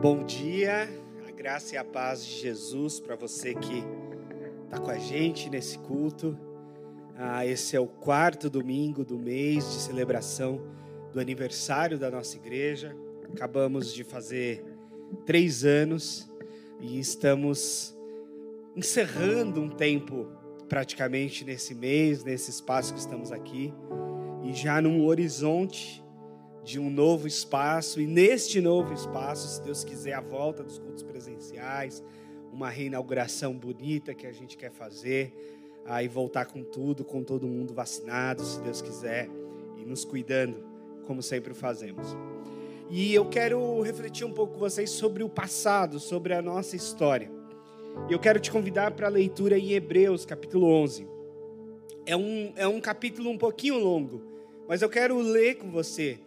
Bom dia, a graça e a paz de Jesus para você que está com a gente nesse culto. Ah, esse é o quarto domingo do mês de celebração do aniversário da nossa igreja. Acabamos de fazer três anos e estamos encerrando um tempo praticamente nesse mês, nesse espaço que estamos aqui, e já num horizonte de um novo espaço, e neste novo espaço, se Deus quiser, a volta dos cultos presenciais, uma reinauguração bonita que a gente quer fazer, aí voltar com tudo, com todo mundo vacinado, se Deus quiser, e nos cuidando, como sempre fazemos. E eu quero refletir um pouco com vocês sobre o passado, sobre a nossa história. Eu quero te convidar para a leitura em Hebreus, capítulo 11. É um, é um capítulo um pouquinho longo, mas eu quero ler com você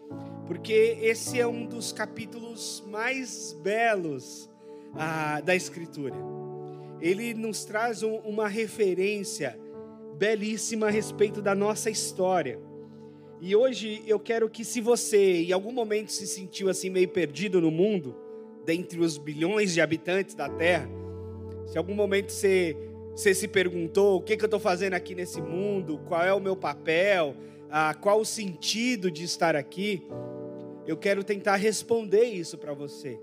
porque esse é um dos capítulos mais belos ah, da Escritura. Ele nos traz um, uma referência belíssima a respeito da nossa história. E hoje eu quero que, se você em algum momento se sentiu assim meio perdido no mundo, dentre os bilhões de habitantes da Terra, se algum momento você, você se perguntou o que, que eu estou fazendo aqui nesse mundo, qual é o meu papel, ah, qual o sentido de estar aqui, eu quero tentar responder isso para você.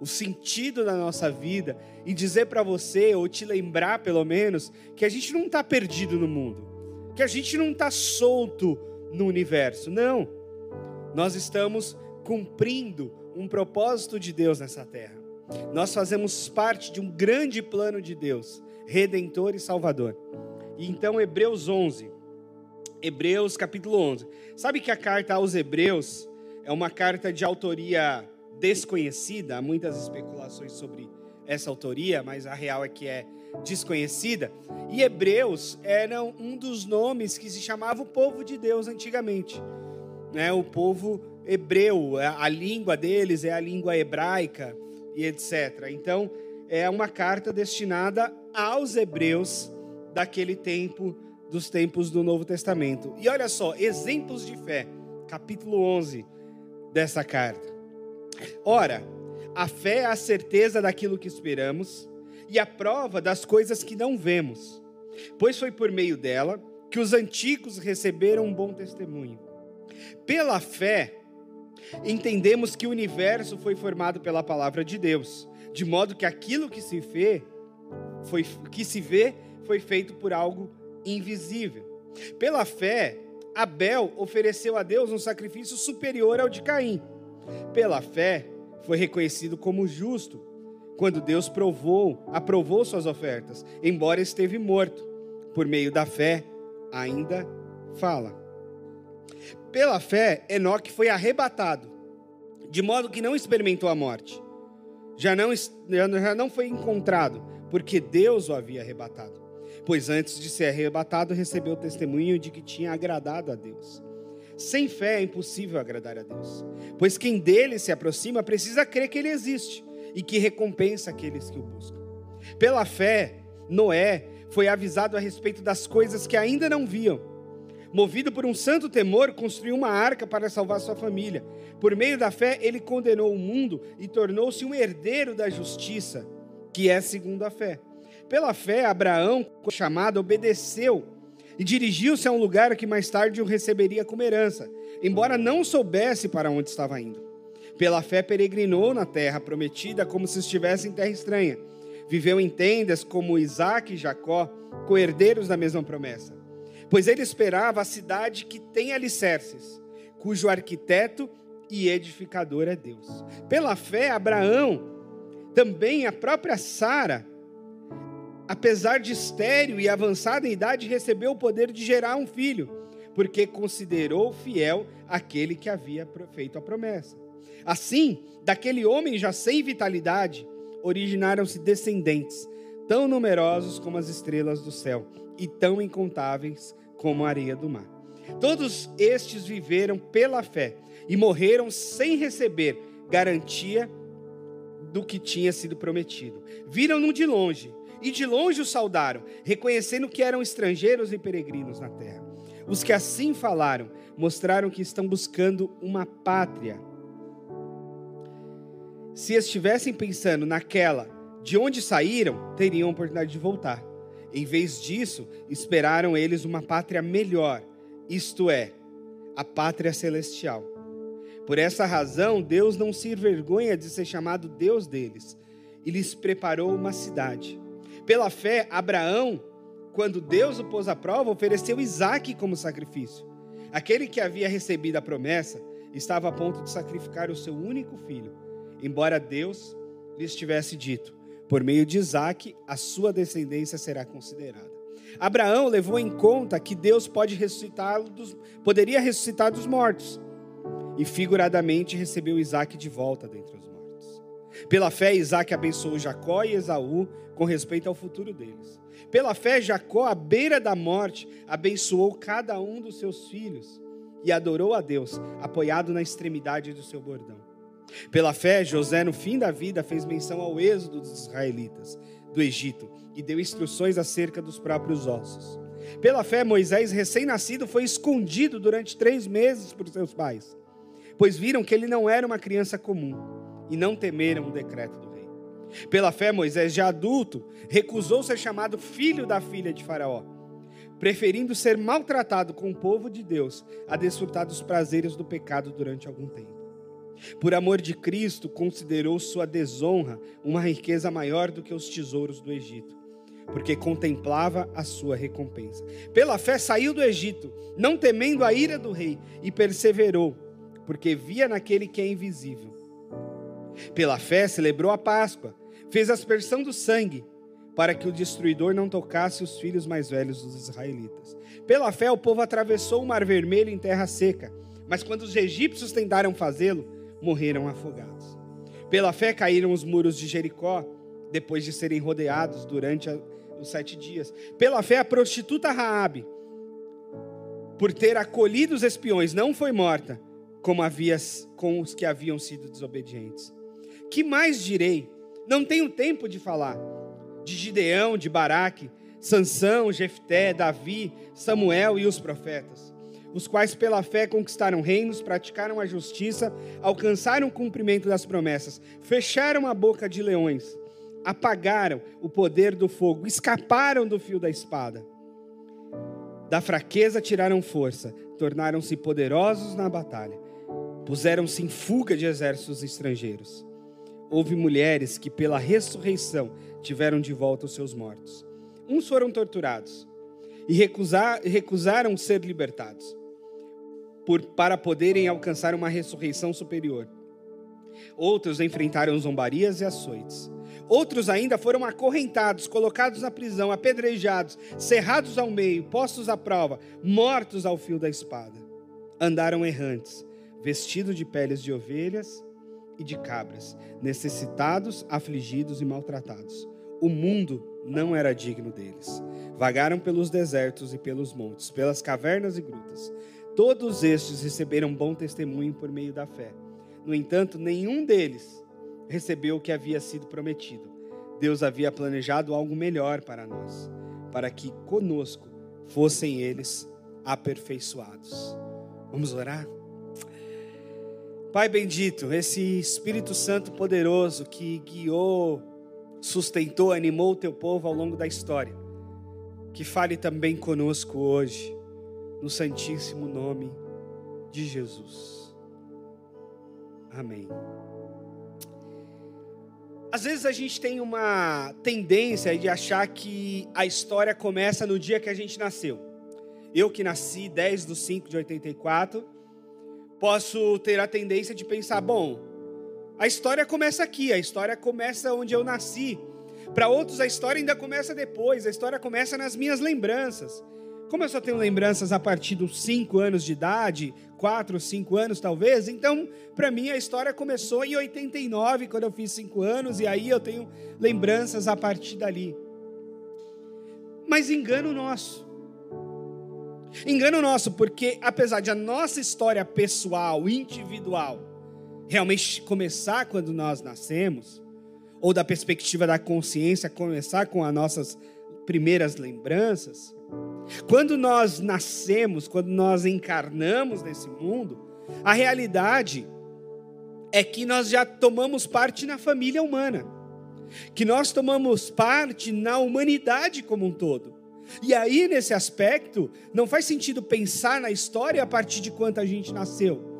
O sentido da nossa vida e dizer para você, ou te lembrar pelo menos, que a gente não está perdido no mundo, que a gente não está solto no universo. Não. Nós estamos cumprindo um propósito de Deus nessa terra. Nós fazemos parte de um grande plano de Deus, redentor e salvador. E então, Hebreus 11. Hebreus capítulo 11. Sabe que a carta aos Hebreus é uma carta de autoria desconhecida, há muitas especulações sobre essa autoria, mas a real é que é desconhecida. E Hebreus era um dos nomes que se chamava o povo de Deus antigamente. Né? O povo hebreu, é, a língua deles é a língua hebraica e etc. Então, é uma carta destinada aos hebreus daquele tempo, dos tempos do Novo Testamento. E olha só, exemplos de fé, capítulo 11 dessa carta. Ora, a fé é a certeza daquilo que esperamos e a prova das coisas que não vemos, pois foi por meio dela que os antigos receberam um bom testemunho. Pela fé, entendemos que o universo foi formado pela palavra de Deus, de modo que aquilo que se vê foi que se vê foi feito por algo invisível. Pela fé, Abel ofereceu a Deus um sacrifício superior ao de Caim. Pela fé, foi reconhecido como justo quando Deus provou, aprovou suas ofertas, embora esteve morto. Por meio da fé, ainda fala. Pela fé, Enoque foi arrebatado, de modo que não experimentou a morte. Já não, já não foi encontrado, porque Deus o havia arrebatado pois antes de ser arrebatado, recebeu o testemunho de que tinha agradado a Deus. Sem fé é impossível agradar a Deus, pois quem dele se aproxima precisa crer que ele existe e que recompensa aqueles que o buscam. Pela fé, Noé foi avisado a respeito das coisas que ainda não viam. Movido por um santo temor, construiu uma arca para salvar sua família. Por meio da fé, ele condenou o mundo e tornou-se um herdeiro da justiça, que é segundo a fé. Pela fé, Abraão, chamado, obedeceu e dirigiu-se a um lugar que mais tarde o receberia como herança, embora não soubesse para onde estava indo. Pela fé, peregrinou na terra prometida como se estivesse em terra estranha. Viveu em tendas como Isaac e Jacó, co-herdeiros da mesma promessa. Pois ele esperava a cidade que tem alicerces, cujo arquiteto e edificador é Deus. Pela fé, Abraão, também a própria Sara, apesar de estéril e avançada em idade, recebeu o poder de gerar um filho, porque considerou fiel aquele que havia feito a promessa. Assim, daquele homem já sem vitalidade, originaram-se descendentes, tão numerosos como as estrelas do céu e tão incontáveis como a areia do mar. Todos estes viveram pela fé e morreram sem receber garantia do que tinha sido prometido. Viram-no de longe e de longe o saudaram, reconhecendo que eram estrangeiros e peregrinos na terra. Os que assim falaram mostraram que estão buscando uma pátria se estivessem pensando naquela de onde saíram, teriam a oportunidade de voltar. Em vez disso, esperaram eles uma pátria melhor, isto é, a pátria celestial. Por essa razão, Deus não se envergonha de ser chamado Deus deles e lhes preparou uma cidade. Pela fé, Abraão, quando Deus o pôs à prova, ofereceu Isaque como sacrifício. Aquele que havia recebido a promessa estava a ponto de sacrificar o seu único filho, embora Deus lhes tivesse dito: por meio de Isaque, a sua descendência será considerada. Abraão levou em conta que Deus pode ressuscitar dos, poderia ressuscitar dos mortos e figuradamente recebeu Isaac de volta dentre os mortos. Pela fé, Isaac abençoou Jacó e Esaú com respeito ao futuro deles. Pela fé, Jacó, à beira da morte, abençoou cada um dos seus filhos e adorou a Deus, apoiado na extremidade do seu bordão. Pela fé, José, no fim da vida, fez menção ao êxodo dos israelitas do Egito e deu instruções acerca dos próprios ossos. Pela fé, Moisés, recém-nascido, foi escondido durante três meses por seus pais pois viram que ele não era uma criança comum e não temeram o decreto do rei. Pela fé, Moisés, já adulto, recusou ser chamado filho da filha de Faraó, preferindo ser maltratado com o povo de Deus a desfrutar dos prazeres do pecado durante algum tempo. Por amor de Cristo, considerou sua desonra uma riqueza maior do que os tesouros do Egito, porque contemplava a sua recompensa. Pela fé saiu do Egito, não temendo a ira do rei, e perseverou porque via naquele que é invisível. Pela fé celebrou a Páscoa, fez a aspersão do sangue, para que o destruidor não tocasse os filhos mais velhos dos israelitas. Pela fé o povo atravessou o mar vermelho em terra seca, mas quando os egípcios tentaram fazê-lo, morreram afogados. Pela fé caíram os muros de Jericó, depois de serem rodeados durante os sete dias. Pela fé a prostituta Raabe, por ter acolhido os espiões, não foi morta como havia com os que haviam sido desobedientes. Que mais direi? Não tenho tempo de falar de Gideão, de Baraque, Sansão, Jefté, Davi, Samuel e os profetas, os quais pela fé conquistaram reinos, praticaram a justiça, alcançaram o cumprimento das promessas, fecharam a boca de leões, apagaram o poder do fogo, escaparam do fio da espada. Da fraqueza tiraram força, tornaram-se poderosos na batalha puseram-se em fuga de exércitos estrangeiros. Houve mulheres que, pela ressurreição, tiveram de volta os seus mortos. Uns foram torturados e recusar, recusaram ser libertados por, para poderem alcançar uma ressurreição superior. Outros enfrentaram zombarias e açoites. Outros ainda foram acorrentados, colocados na prisão, apedrejados, cerrados ao meio, postos à prova, mortos ao fio da espada. Andaram errantes vestido de peles de ovelhas e de cabras, necessitados, afligidos e maltratados. O mundo não era digno deles. Vagaram pelos desertos e pelos montes, pelas cavernas e grutas. Todos estes receberam bom testemunho por meio da fé. No entanto, nenhum deles recebeu o que havia sido prometido. Deus havia planejado algo melhor para nós, para que conosco fossem eles aperfeiçoados. Vamos orar? Pai bendito, esse Espírito Santo poderoso que guiou, sustentou, animou o teu povo ao longo da história, que fale também conosco hoje, no Santíssimo Nome de Jesus. Amém. Às vezes a gente tem uma tendência de achar que a história começa no dia que a gente nasceu. Eu que nasci 10 de 5 de 84 posso ter a tendência de pensar: bom, a história começa aqui, a história começa onde eu nasci. Para outros, a história ainda começa depois, a história começa nas minhas lembranças. Como eu só tenho lembranças a partir dos 5 anos de idade, 4, 5 anos talvez, então para mim a história começou em 89, quando eu fiz 5 anos, e aí eu tenho lembranças a partir dali. Mas engano nosso. Engano nosso, porque apesar de a nossa história pessoal, individual, realmente começar quando nós nascemos, ou da perspectiva da consciência começar com as nossas primeiras lembranças, quando nós nascemos, quando nós encarnamos nesse mundo, a realidade é que nós já tomamos parte na família humana, que nós tomamos parte na humanidade como um todo. E aí, nesse aspecto, não faz sentido pensar na história a partir de quanta gente nasceu.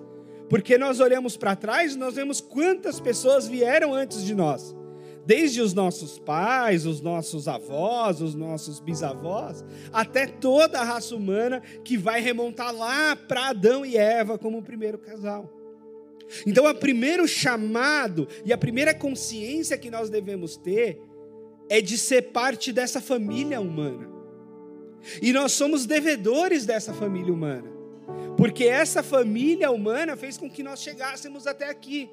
Porque nós olhamos para trás, nós vemos quantas pessoas vieram antes de nós. Desde os nossos pais, os nossos avós, os nossos bisavós, até toda a raça humana que vai remontar lá para Adão e Eva como o primeiro casal. Então, o primeiro chamado e a primeira consciência que nós devemos ter é de ser parte dessa família humana. E nós somos devedores dessa família humana, porque essa família humana fez com que nós chegássemos até aqui.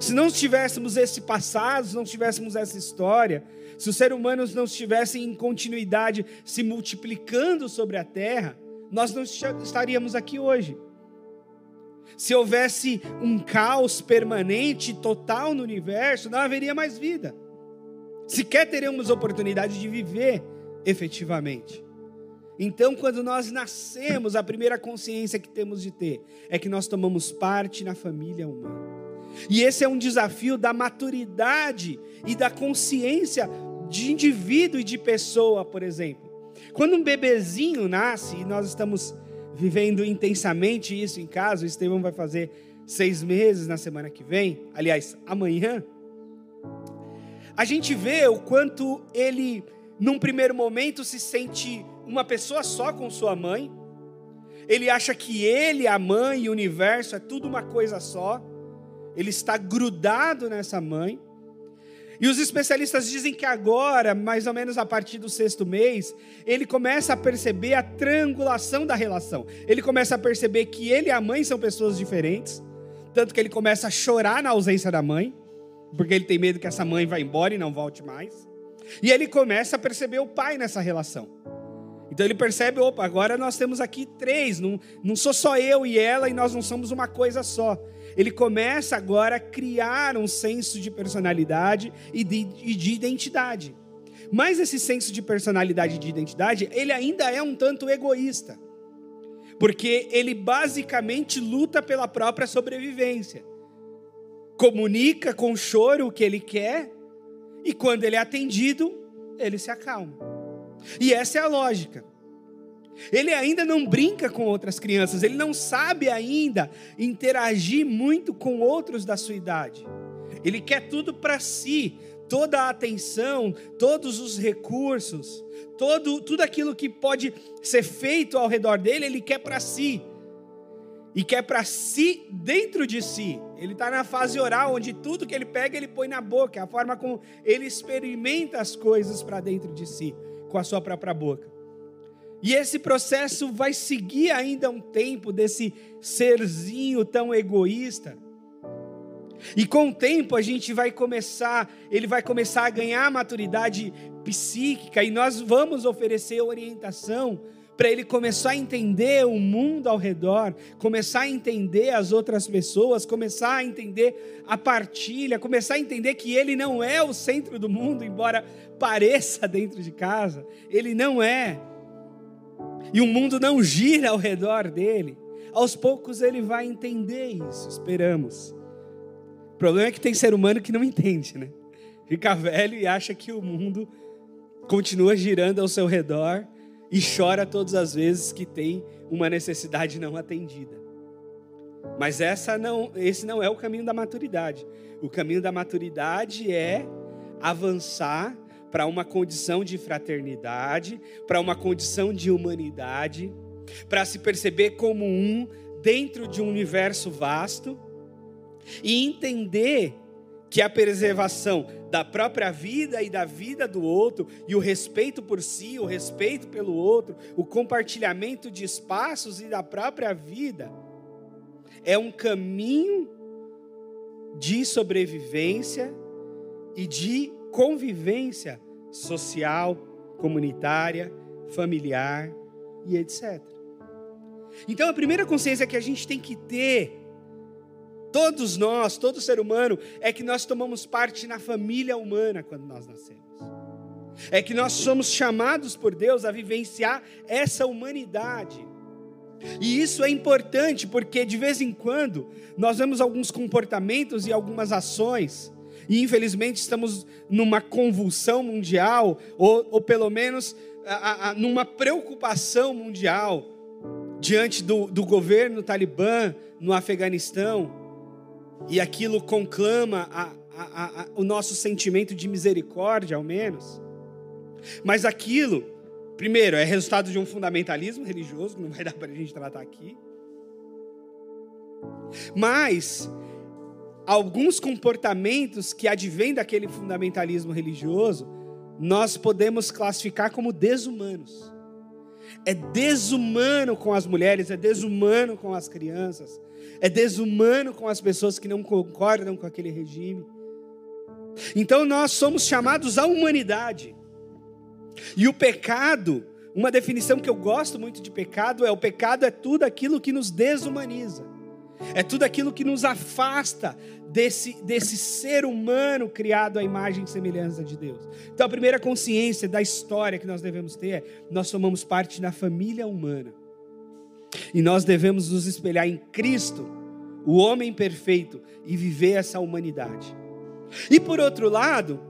Se não tivéssemos esse passado, se não tivéssemos essa história, se os seres humanos não estivessem em continuidade se multiplicando sobre a terra, nós não estaríamos aqui hoje. Se houvesse um caos permanente, total no universo, não haveria mais vida. Sequer teríamos oportunidade de viver efetivamente. Então, quando nós nascemos, a primeira consciência que temos de ter é que nós tomamos parte na família humana. E esse é um desafio da maturidade e da consciência de indivíduo e de pessoa, por exemplo. Quando um bebezinho nasce, e nós estamos vivendo intensamente isso em casa, o Estevão vai fazer seis meses na semana que vem, aliás, amanhã. A gente vê o quanto ele, num primeiro momento, se sente uma pessoa só com sua mãe. Ele acha que ele, a mãe e o universo é tudo uma coisa só. Ele está grudado nessa mãe. E os especialistas dizem que agora, mais ou menos a partir do sexto mês, ele começa a perceber a triangulação da relação. Ele começa a perceber que ele e a mãe são pessoas diferentes. Tanto que ele começa a chorar na ausência da mãe, porque ele tem medo que essa mãe vá embora e não volte mais. E ele começa a perceber o pai nessa relação. Então ele percebe, opa, agora nós temos aqui três, não, não sou só eu e ela e nós não somos uma coisa só. Ele começa agora a criar um senso de personalidade e de, e de identidade. Mas esse senso de personalidade e de identidade, ele ainda é um tanto egoísta. Porque ele basicamente luta pela própria sobrevivência. Comunica com choro o que ele quer, e quando ele é atendido, ele se acalma. E essa é a lógica. Ele ainda não brinca com outras crianças, ele não sabe ainda interagir muito com outros da sua idade. Ele quer tudo para si, toda a atenção, todos os recursos, todo, tudo aquilo que pode ser feito ao redor dele, ele quer para si. E quer para si dentro de si. Ele está na fase oral, onde tudo que ele pega, ele põe na boca, é a forma como ele experimenta as coisas para dentro de si com a sua própria boca. E esse processo vai seguir ainda um tempo desse serzinho tão egoísta. E com o tempo a gente vai começar, ele vai começar a ganhar maturidade psíquica e nós vamos oferecer orientação para ele começar a entender o mundo ao redor, começar a entender as outras pessoas, começar a entender a partilha, começar a entender que ele não é o centro do mundo, embora pareça dentro de casa, ele não é. E o mundo não gira ao redor dele. Aos poucos ele vai entender isso, esperamos. O problema é que tem ser humano que não entende, né? Fica velho e acha que o mundo continua girando ao seu redor e chora todas as vezes que tem uma necessidade não atendida. Mas essa não, esse não é o caminho da maturidade. O caminho da maturidade é avançar para uma condição de fraternidade, para uma condição de humanidade, para se perceber como um dentro de um universo vasto e entender que a preservação da própria vida e da vida do outro, e o respeito por si, o respeito pelo outro, o compartilhamento de espaços e da própria vida, é um caminho de sobrevivência e de convivência social, comunitária, familiar e etc. Então a primeira consciência que a gente tem que ter todos nós, todo ser humano, é que nós tomamos parte na família humana quando nós nascemos. É que nós somos chamados por Deus a vivenciar essa humanidade. E isso é importante porque de vez em quando nós vemos alguns comportamentos e algumas ações, e infelizmente estamos numa convulsão mundial, ou, ou pelo menos a, a, numa preocupação mundial diante do, do governo talibã no Afeganistão, e aquilo conclama a, o nosso sentimento de misericórdia, ao menos. Mas aquilo Primeiro, é resultado de um fundamentalismo religioso, que não vai dar para a gente tratar aqui. Mas, alguns comportamentos que advêm daquele fundamentalismo religioso, nós podemos classificar como desumanos. É desumano com as mulheres, é desumano com as crianças, é desumano com as pessoas que não concordam com aquele regime. Então nós somos chamados à humanidade. E o pecado, uma definição que eu gosto muito de pecado é: o pecado é tudo aquilo que nos desumaniza, é tudo aquilo que nos afasta desse, desse ser humano criado à imagem e semelhança de Deus. Então, a primeira consciência da história que nós devemos ter é: nós somamos parte da família humana. E nós devemos nos espelhar em Cristo, o homem perfeito, e viver essa humanidade. E por outro lado,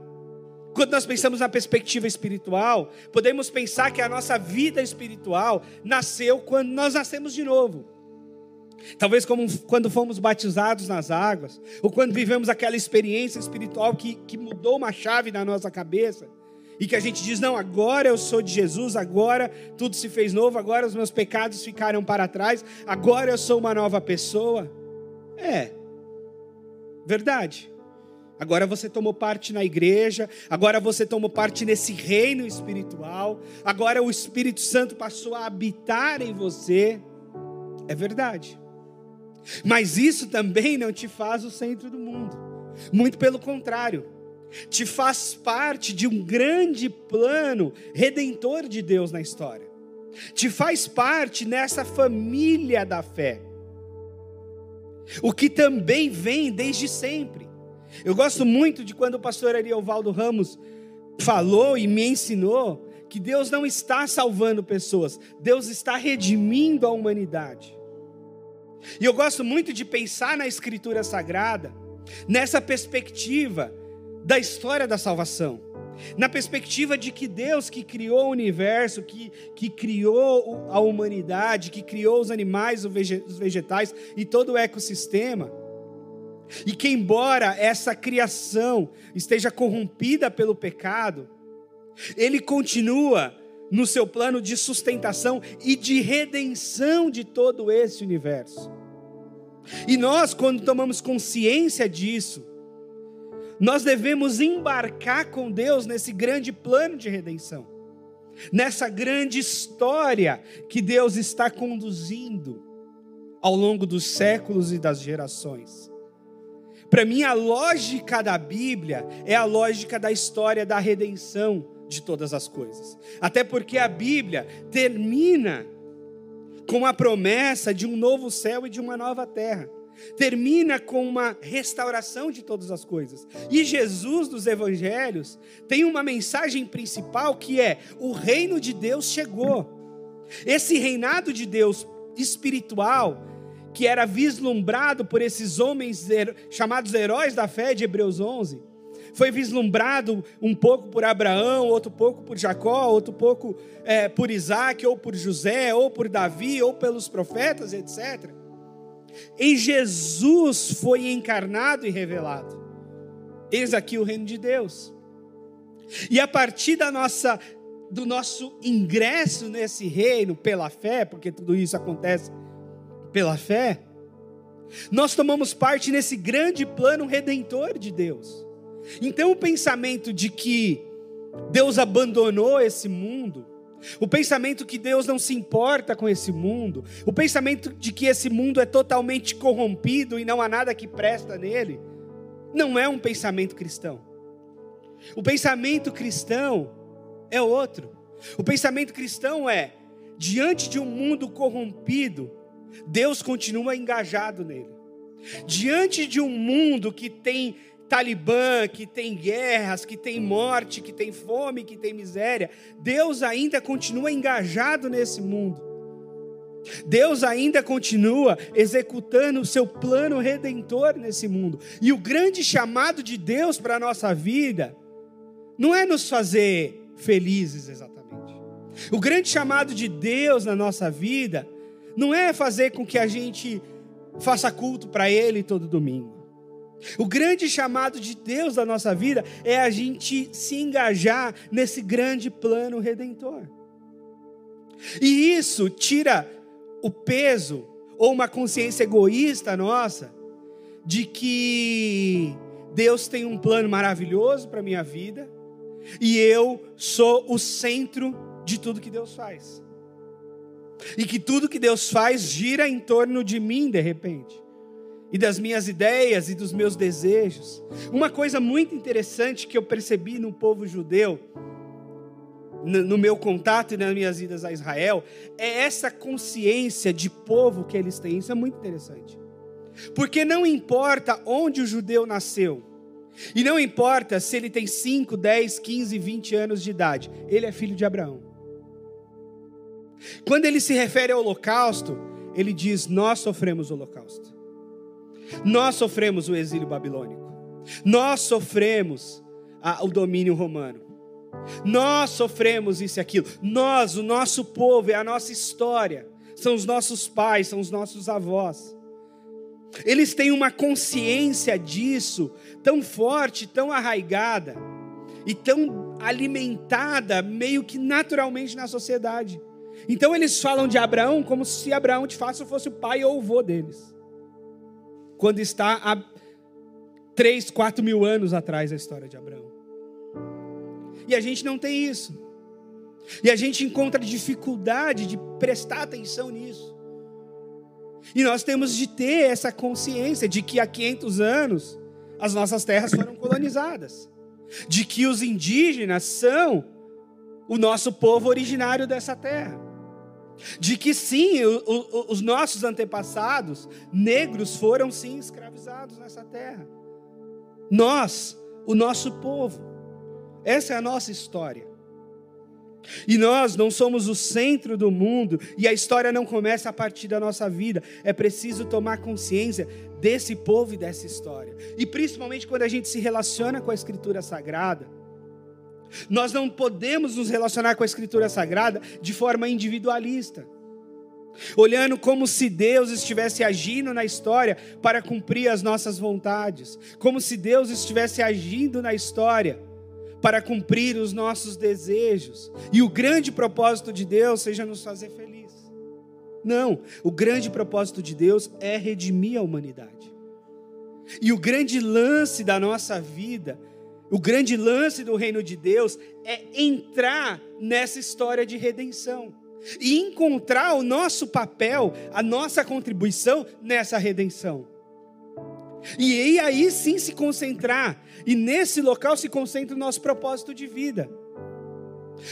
quando nós pensamos na perspectiva espiritual, podemos pensar que a nossa vida espiritual nasceu quando nós nascemos de novo. Talvez como quando fomos batizados nas águas, ou quando vivemos aquela experiência espiritual que, que mudou uma chave na nossa cabeça, e que a gente diz: não, agora eu sou de Jesus, agora tudo se fez novo, agora os meus pecados ficaram para trás, agora eu sou uma nova pessoa. É, verdade. Agora você tomou parte na igreja, agora você tomou parte nesse reino espiritual, agora o Espírito Santo passou a habitar em você. É verdade. Mas isso também não te faz o centro do mundo. Muito pelo contrário. Te faz parte de um grande plano redentor de Deus na história. Te faz parte nessa família da fé. O que também vem desde sempre. Eu gosto muito de quando o pastor Ariovaldo Ramos falou e me ensinou que Deus não está salvando pessoas, Deus está redimindo a humanidade. E eu gosto muito de pensar na Escritura Sagrada, nessa perspectiva da história da salvação, na perspectiva de que Deus que criou o universo, que, que criou a humanidade, que criou os animais, os vegetais e todo o ecossistema, e que, embora essa criação esteja corrompida pelo pecado, ele continua no seu plano de sustentação e de redenção de todo esse universo. E nós, quando tomamos consciência disso, nós devemos embarcar com Deus nesse grande plano de redenção, nessa grande história que Deus está conduzindo ao longo dos séculos e das gerações. Para mim, a lógica da Bíblia é a lógica da história da redenção de todas as coisas. Até porque a Bíblia termina com a promessa de um novo céu e de uma nova terra. Termina com uma restauração de todas as coisas. E Jesus dos evangelhos tem uma mensagem principal que é: o reino de Deus chegou. Esse reinado de Deus espiritual que era vislumbrado por esses homens chamados heróis da fé de Hebreus 11, foi vislumbrado um pouco por Abraão, outro pouco por Jacó, outro pouco é, por Isaac, ou por José, ou por Davi, ou pelos profetas, etc. Em Jesus foi encarnado e revelado. Eis aqui o reino de Deus. E a partir da nossa do nosso ingresso nesse reino pela fé, porque tudo isso acontece pela fé, nós tomamos parte nesse grande plano redentor de Deus. Então, o pensamento de que Deus abandonou esse mundo, o pensamento que Deus não se importa com esse mundo, o pensamento de que esse mundo é totalmente corrompido e não há nada que presta nele, não é um pensamento cristão. O pensamento cristão é outro. O pensamento cristão é: diante de um mundo corrompido, Deus continua engajado nele. Diante de um mundo que tem Talibã, que tem guerras, que tem morte, que tem fome, que tem miséria, Deus ainda continua engajado nesse mundo. Deus ainda continua executando o seu plano redentor nesse mundo. E o grande chamado de Deus para a nossa vida não é nos fazer felizes exatamente. O grande chamado de Deus na nossa vida não é fazer com que a gente faça culto para Ele todo domingo. O grande chamado de Deus da nossa vida é a gente se engajar nesse grande plano redentor. E isso tira o peso ou uma consciência egoísta nossa de que Deus tem um plano maravilhoso para minha vida e eu sou o centro de tudo que Deus faz. E que tudo que Deus faz gira em torno de mim de repente. E das minhas ideias e dos meus desejos. Uma coisa muito interessante que eu percebi no povo judeu, no meu contato e nas minhas idas a Israel, é essa consciência de povo que eles têm. Isso é muito interessante. Porque não importa onde o judeu nasceu, e não importa se ele tem 5, 10, 15, 20 anos de idade, ele é filho de Abraão. Quando ele se refere ao holocausto, ele diz: Nós sofremos o holocausto, nós sofremos o exílio babilônico, nós sofremos a, o domínio romano, nós sofremos isso e aquilo, nós, o nosso povo, é a nossa história, são os nossos pais, são os nossos avós. Eles têm uma consciência disso tão forte, tão arraigada e tão alimentada, meio que naturalmente na sociedade. Então eles falam de Abraão como se Abraão de fato fosse o pai ou o avô deles. Quando está há 3, 4 mil anos atrás a história de Abraão. E a gente não tem isso. E a gente encontra dificuldade de prestar atenção nisso. E nós temos de ter essa consciência de que há 500 anos as nossas terras foram colonizadas, de que os indígenas são o nosso povo originário dessa terra. De que sim, o, o, os nossos antepassados negros foram sim escravizados nessa terra. Nós, o nosso povo, essa é a nossa história. E nós não somos o centro do mundo, e a história não começa a partir da nossa vida. É preciso tomar consciência desse povo e dessa história. E principalmente quando a gente se relaciona com a Escritura Sagrada, nós não podemos nos relacionar com a Escritura Sagrada de forma individualista, olhando como se Deus estivesse agindo na história para cumprir as nossas vontades, como se Deus estivesse agindo na história para cumprir os nossos desejos, e o grande propósito de Deus seja nos fazer felizes. Não, o grande propósito de Deus é redimir a humanidade. E o grande lance da nossa vida o grande lance do reino de Deus é entrar nessa história de redenção e encontrar o nosso papel, a nossa contribuição nessa redenção. E aí sim se concentrar, e nesse local se concentra o nosso propósito de vida.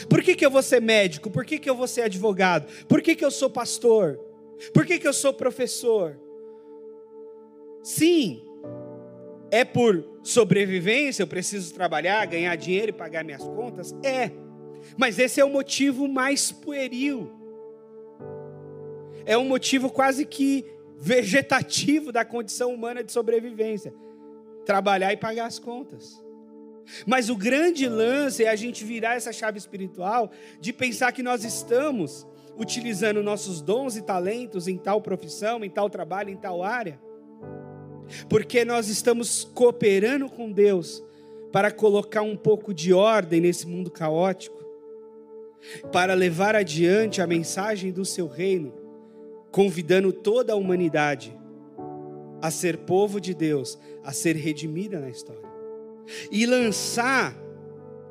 Por que, que eu vou ser médico? Por que, que eu vou ser advogado? Por que, que eu sou pastor? Por que, que eu sou professor? Sim, é por sobrevivência, eu preciso trabalhar, ganhar dinheiro e pagar minhas contas? É. Mas esse é o motivo mais pueril. É um motivo quase que vegetativo da condição humana de sobrevivência. Trabalhar e pagar as contas. Mas o grande lance é a gente virar essa chave espiritual de pensar que nós estamos utilizando nossos dons e talentos em tal profissão, em tal trabalho, em tal área porque nós estamos cooperando com Deus para colocar um pouco de ordem nesse mundo caótico, para levar adiante a mensagem do seu reino, convidando toda a humanidade a ser povo de Deus, a ser redimida na história, e lançar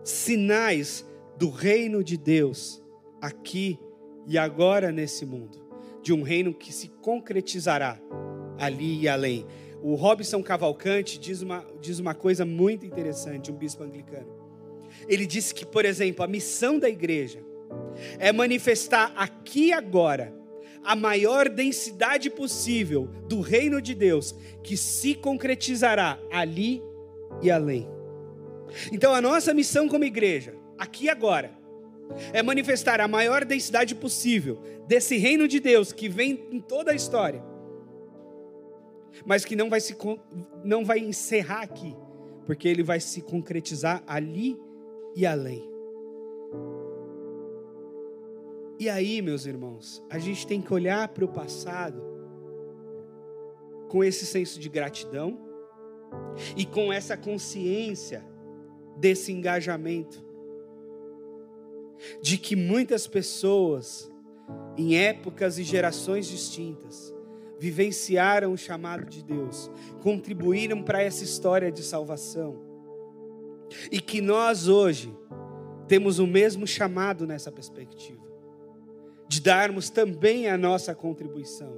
sinais do reino de Deus aqui e agora nesse mundo, de um reino que se concretizará ali e além. O Robson Cavalcante diz uma, diz uma coisa muito interessante, um bispo anglicano. Ele disse que, por exemplo, a missão da igreja é manifestar aqui e agora a maior densidade possível do reino de Deus, que se concretizará ali e além. Então, a nossa missão como igreja, aqui e agora, é manifestar a maior densidade possível desse reino de Deus que vem em toda a história, mas que não vai, se, não vai encerrar aqui, porque ele vai se concretizar ali e além. E aí, meus irmãos, a gente tem que olhar para o passado com esse senso de gratidão e com essa consciência desse engajamento de que muitas pessoas, em épocas e gerações distintas, vivenciaram o chamado de Deus, contribuíram para essa história de salvação, e que nós hoje temos o mesmo chamado nessa perspectiva, de darmos também a nossa contribuição,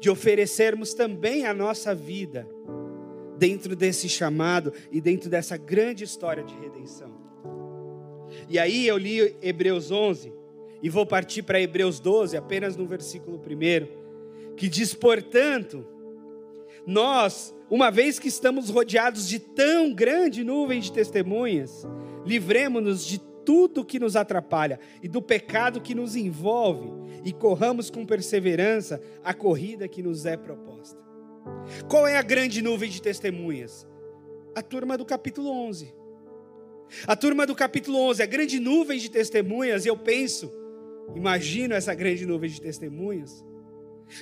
de oferecermos também a nossa vida dentro desse chamado e dentro dessa grande história de redenção. E aí eu li Hebreus 11 e vou partir para Hebreus 12, apenas no versículo 1, que diz: Portanto, nós, uma vez que estamos rodeados de tão grande nuvem de testemunhas, livremos-nos de tudo que nos atrapalha e do pecado que nos envolve e corramos com perseverança a corrida que nos é proposta. Qual é a grande nuvem de testemunhas? A turma do capítulo 11. A turma do capítulo 11, a grande nuvem de testemunhas, eu penso, imagino essa grande nuvem de testemunhas,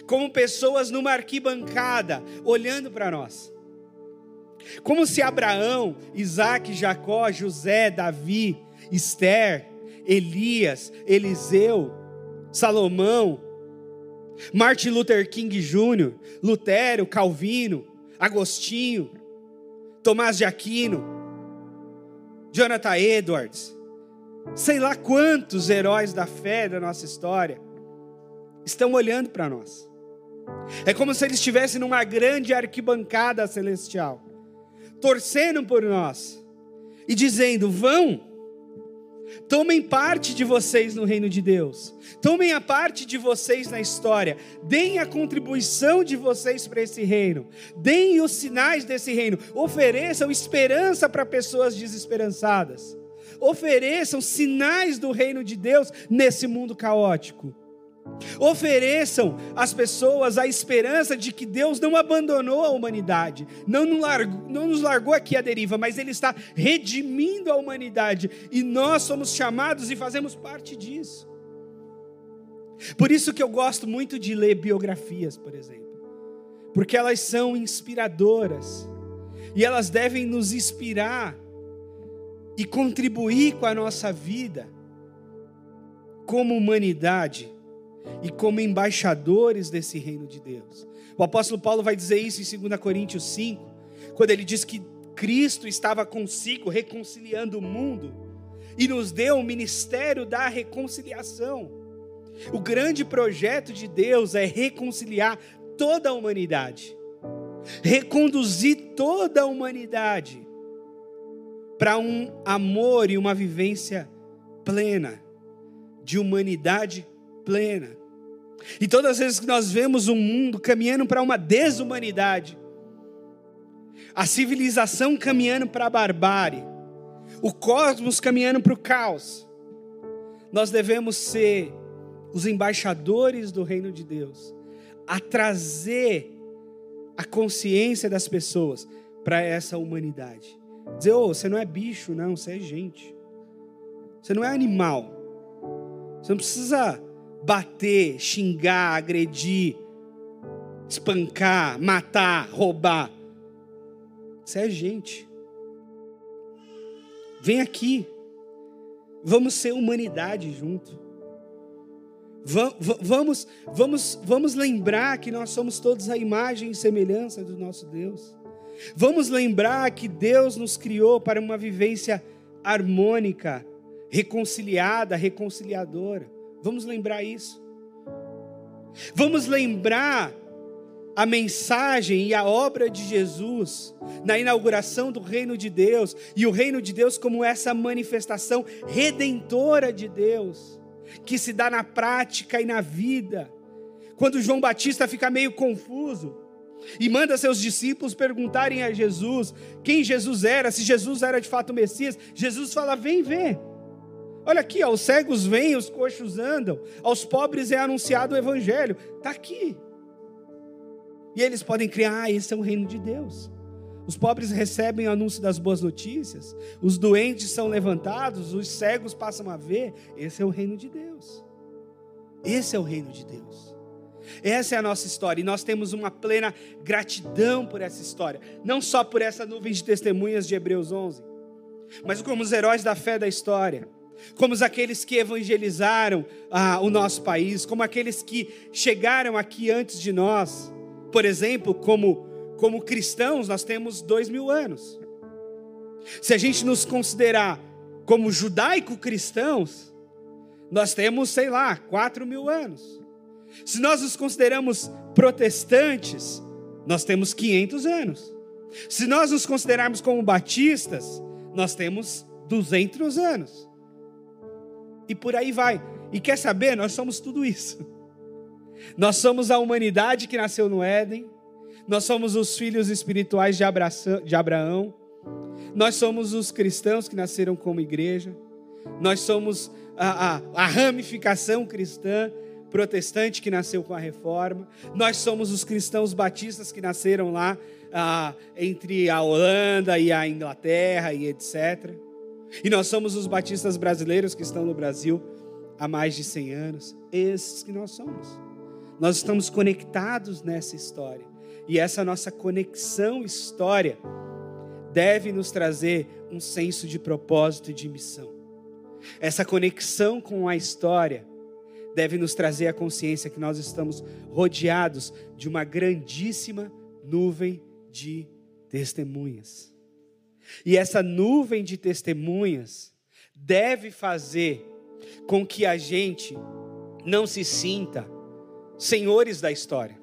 como pessoas numa arquibancada olhando para nós. Como se Abraão, Isaac, Jacó, José, Davi, Esther, Elias, Eliseu, Salomão, Martin Luther King Jr., Lutero, Calvino, Agostinho, Tomás de Aquino, Jonathan Edwards, sei lá quantos heróis da fé da nossa história estão olhando para nós. É como se eles estivessem numa grande arquibancada celestial, torcendo por nós e dizendo: vão, Tomem parte de vocês no reino de Deus. Tomem a parte de vocês na história. Deem a contribuição de vocês para esse reino. Deem os sinais desse reino. Ofereçam esperança para pessoas desesperançadas. Ofereçam sinais do reino de Deus nesse mundo caótico. Ofereçam às pessoas a esperança de que Deus não abandonou a humanidade, não nos, largou, não nos largou aqui à deriva, mas Ele está redimindo a humanidade e nós somos chamados e fazemos parte disso. Por isso que eu gosto muito de ler biografias, por exemplo, porque elas são inspiradoras e elas devem nos inspirar e contribuir com a nossa vida como humanidade e como embaixadores desse reino de Deus. O apóstolo Paulo vai dizer isso em 2 Coríntios 5, quando ele diz que Cristo estava consigo reconciliando o mundo e nos deu o ministério da reconciliação. O grande projeto de Deus é reconciliar toda a humanidade, reconduzir toda a humanidade para um amor e uma vivência plena de humanidade plena. E todas as vezes que nós vemos um mundo caminhando para uma desumanidade, a civilização caminhando para a barbárie, o cosmos caminhando para o caos, nós devemos ser os embaixadores do reino de Deus, a trazer a consciência das pessoas para essa humanidade. Dizer, oh, você não é bicho, não, você é gente. Você não é animal. Você não precisa bater, xingar, agredir, espancar, matar, roubar. Isso é gente. Vem aqui. Vamos ser humanidade junto. Vamos, vamos, vamos lembrar que nós somos todos a imagem e semelhança do nosso Deus. Vamos lembrar que Deus nos criou para uma vivência harmônica, reconciliada, reconciliadora. Vamos lembrar isso. Vamos lembrar a mensagem e a obra de Jesus na inauguração do reino de Deus e o reino de Deus como essa manifestação redentora de Deus que se dá na prática e na vida. Quando João Batista fica meio confuso e manda seus discípulos perguntarem a Jesus quem Jesus era, se Jesus era de fato o Messias, Jesus fala: "Vem ver". Olha aqui, ó, os cegos vêm, os coxos andam, aos pobres é anunciado o evangelho. Está aqui. E eles podem criar, ah, esse é o reino de Deus. Os pobres recebem o anúncio das boas notícias, os doentes são levantados, os cegos passam a ver. Esse é o reino de Deus. Esse é o reino de Deus. Essa é a nossa história e nós temos uma plena gratidão por essa história, não só por essa nuvem de testemunhas de Hebreus 11, mas como os heróis da fé da história como aqueles que evangelizaram ah, o nosso país, como aqueles que chegaram aqui antes de nós. Por exemplo, como, como cristãos, nós temos dois mil anos. Se a gente nos considerar como judaico-cristãos, nós temos, sei lá, quatro mil anos. Se nós nos consideramos protestantes, nós temos 500 anos. Se nós nos considerarmos como batistas, nós temos 200 anos e por aí vai. E quer saber? Nós somos tudo isso. Nós somos a humanidade que nasceu no Éden, nós somos os filhos espirituais de Abraão, nós somos os cristãos que nasceram como igreja, nós somos a, a, a ramificação cristã protestante que nasceu com a reforma, nós somos os cristãos batistas que nasceram lá ah, entre a Holanda e a Inglaterra e etc. E nós somos os batistas brasileiros que estão no Brasil há mais de 100 anos. Esses que nós somos. Nós estamos conectados nessa história. E essa nossa conexão história deve nos trazer um senso de propósito e de missão. Essa conexão com a história deve nos trazer a consciência que nós estamos rodeados de uma grandíssima nuvem de testemunhas. E essa nuvem de testemunhas deve fazer com que a gente não se sinta senhores da história.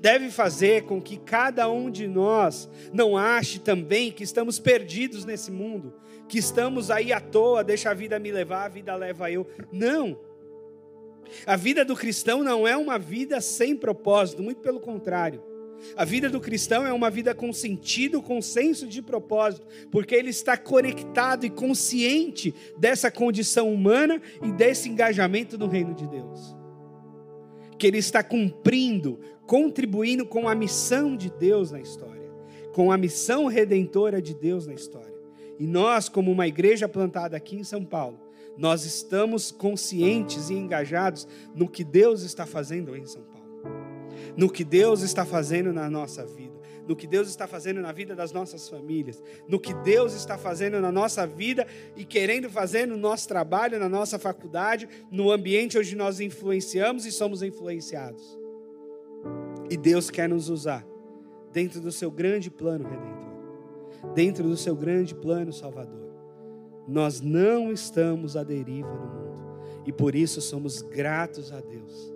Deve fazer com que cada um de nós não ache também que estamos perdidos nesse mundo, que estamos aí à toa, deixa a vida me levar, a vida leva eu. Não. A vida do cristão não é uma vida sem propósito, muito pelo contrário. A vida do cristão é uma vida com sentido, com senso de propósito, porque ele está conectado e consciente dessa condição humana e desse engajamento no reino de Deus. Que ele está cumprindo, contribuindo com a missão de Deus na história, com a missão redentora de Deus na história. E nós, como uma igreja plantada aqui em São Paulo, nós estamos conscientes e engajados no que Deus está fazendo em São Paulo no que Deus está fazendo na nossa vida, no que Deus está fazendo na vida das nossas famílias, no que Deus está fazendo na nossa vida e querendo fazer no nosso trabalho, na nossa faculdade, no ambiente onde nós influenciamos e somos influenciados. E Deus quer nos usar dentro do seu grande plano redentor, dentro do seu grande plano salvador. Nós não estamos à deriva no mundo e por isso somos gratos a Deus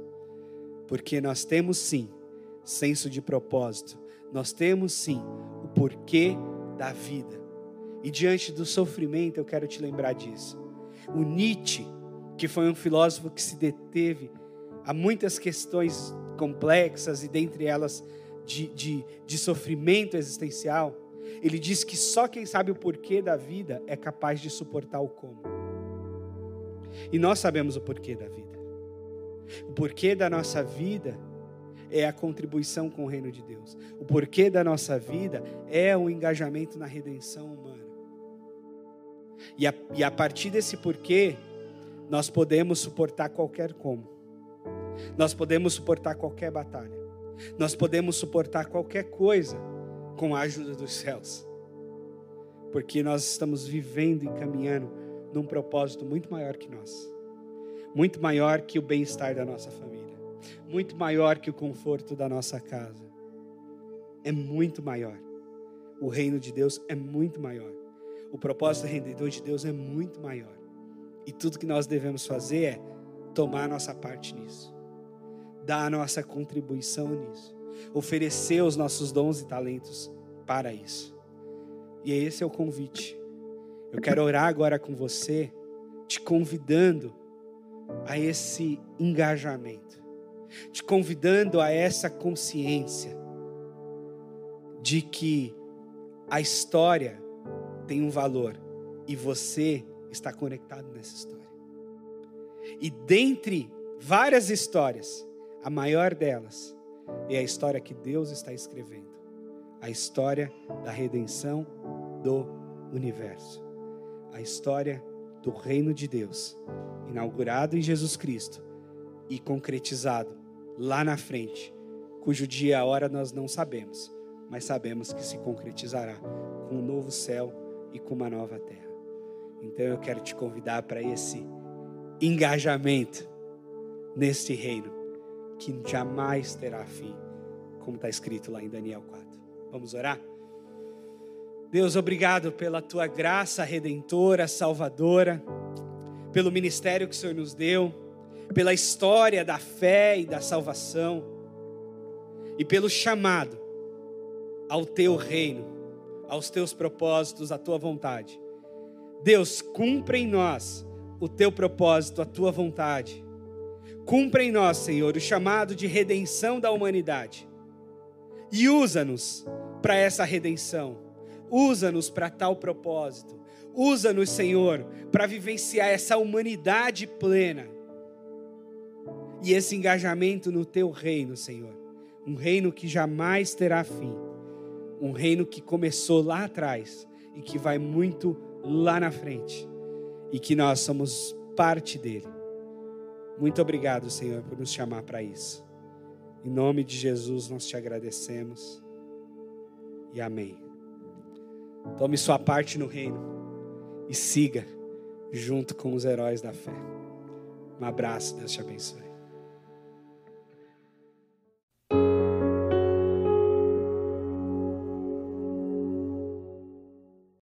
porque nós temos sim senso de propósito, nós temos sim o porquê da vida. E diante do sofrimento, eu quero te lembrar disso. O Nietzsche, que foi um filósofo que se deteve a muitas questões complexas e dentre elas de, de, de sofrimento existencial, ele diz que só quem sabe o porquê da vida é capaz de suportar o como. E nós sabemos o porquê da vida. O porquê da nossa vida é a contribuição com o reino de Deus. O porquê da nossa vida é o engajamento na redenção humana. E a, e a partir desse porquê, nós podemos suportar qualquer como. Nós podemos suportar qualquer batalha. Nós podemos suportar qualquer coisa com a ajuda dos céus. Porque nós estamos vivendo e caminhando num propósito muito maior que nós muito maior que o bem-estar da nossa família, muito maior que o conforto da nossa casa. É muito maior. O reino de Deus é muito maior. O propósito rendedor de Deus é muito maior. E tudo que nós devemos fazer é tomar a nossa parte nisso, dar a nossa contribuição nisso, oferecer os nossos dons e talentos para isso. E esse é o convite. Eu quero orar agora com você, te convidando a esse engajamento, te convidando a essa consciência de que a história tem um valor e você está conectado nessa história. E dentre várias histórias, a maior delas é a história que Deus está escrevendo a história da redenção do universo. A história do reino de Deus, inaugurado em Jesus Cristo e concretizado lá na frente, cujo dia e a hora nós não sabemos, mas sabemos que se concretizará com um novo céu e com uma nova terra. Então eu quero te convidar para esse engajamento nesse reino que jamais terá fim, como está escrito lá em Daniel 4. Vamos orar? Deus, obrigado pela tua graça redentora, salvadora, pelo ministério que o Senhor nos deu, pela história da fé e da salvação, e pelo chamado ao teu reino, aos teus propósitos, à tua vontade. Deus, cumpra em nós o teu propósito, a tua vontade. Cumpra em nós, Senhor, o chamado de redenção da humanidade. E usa-nos para essa redenção. Usa-nos para tal propósito. Usa-nos, Senhor, para vivenciar essa humanidade plena. E esse engajamento no teu reino, Senhor. Um reino que jamais terá fim. Um reino que começou lá atrás e que vai muito lá na frente. E que nós somos parte dele. Muito obrigado, Senhor, por nos chamar para isso. Em nome de Jesus nós te agradecemos. E amém. Tome sua parte no reino e siga junto com os heróis da fé. Um abraço, Deus te abençoe.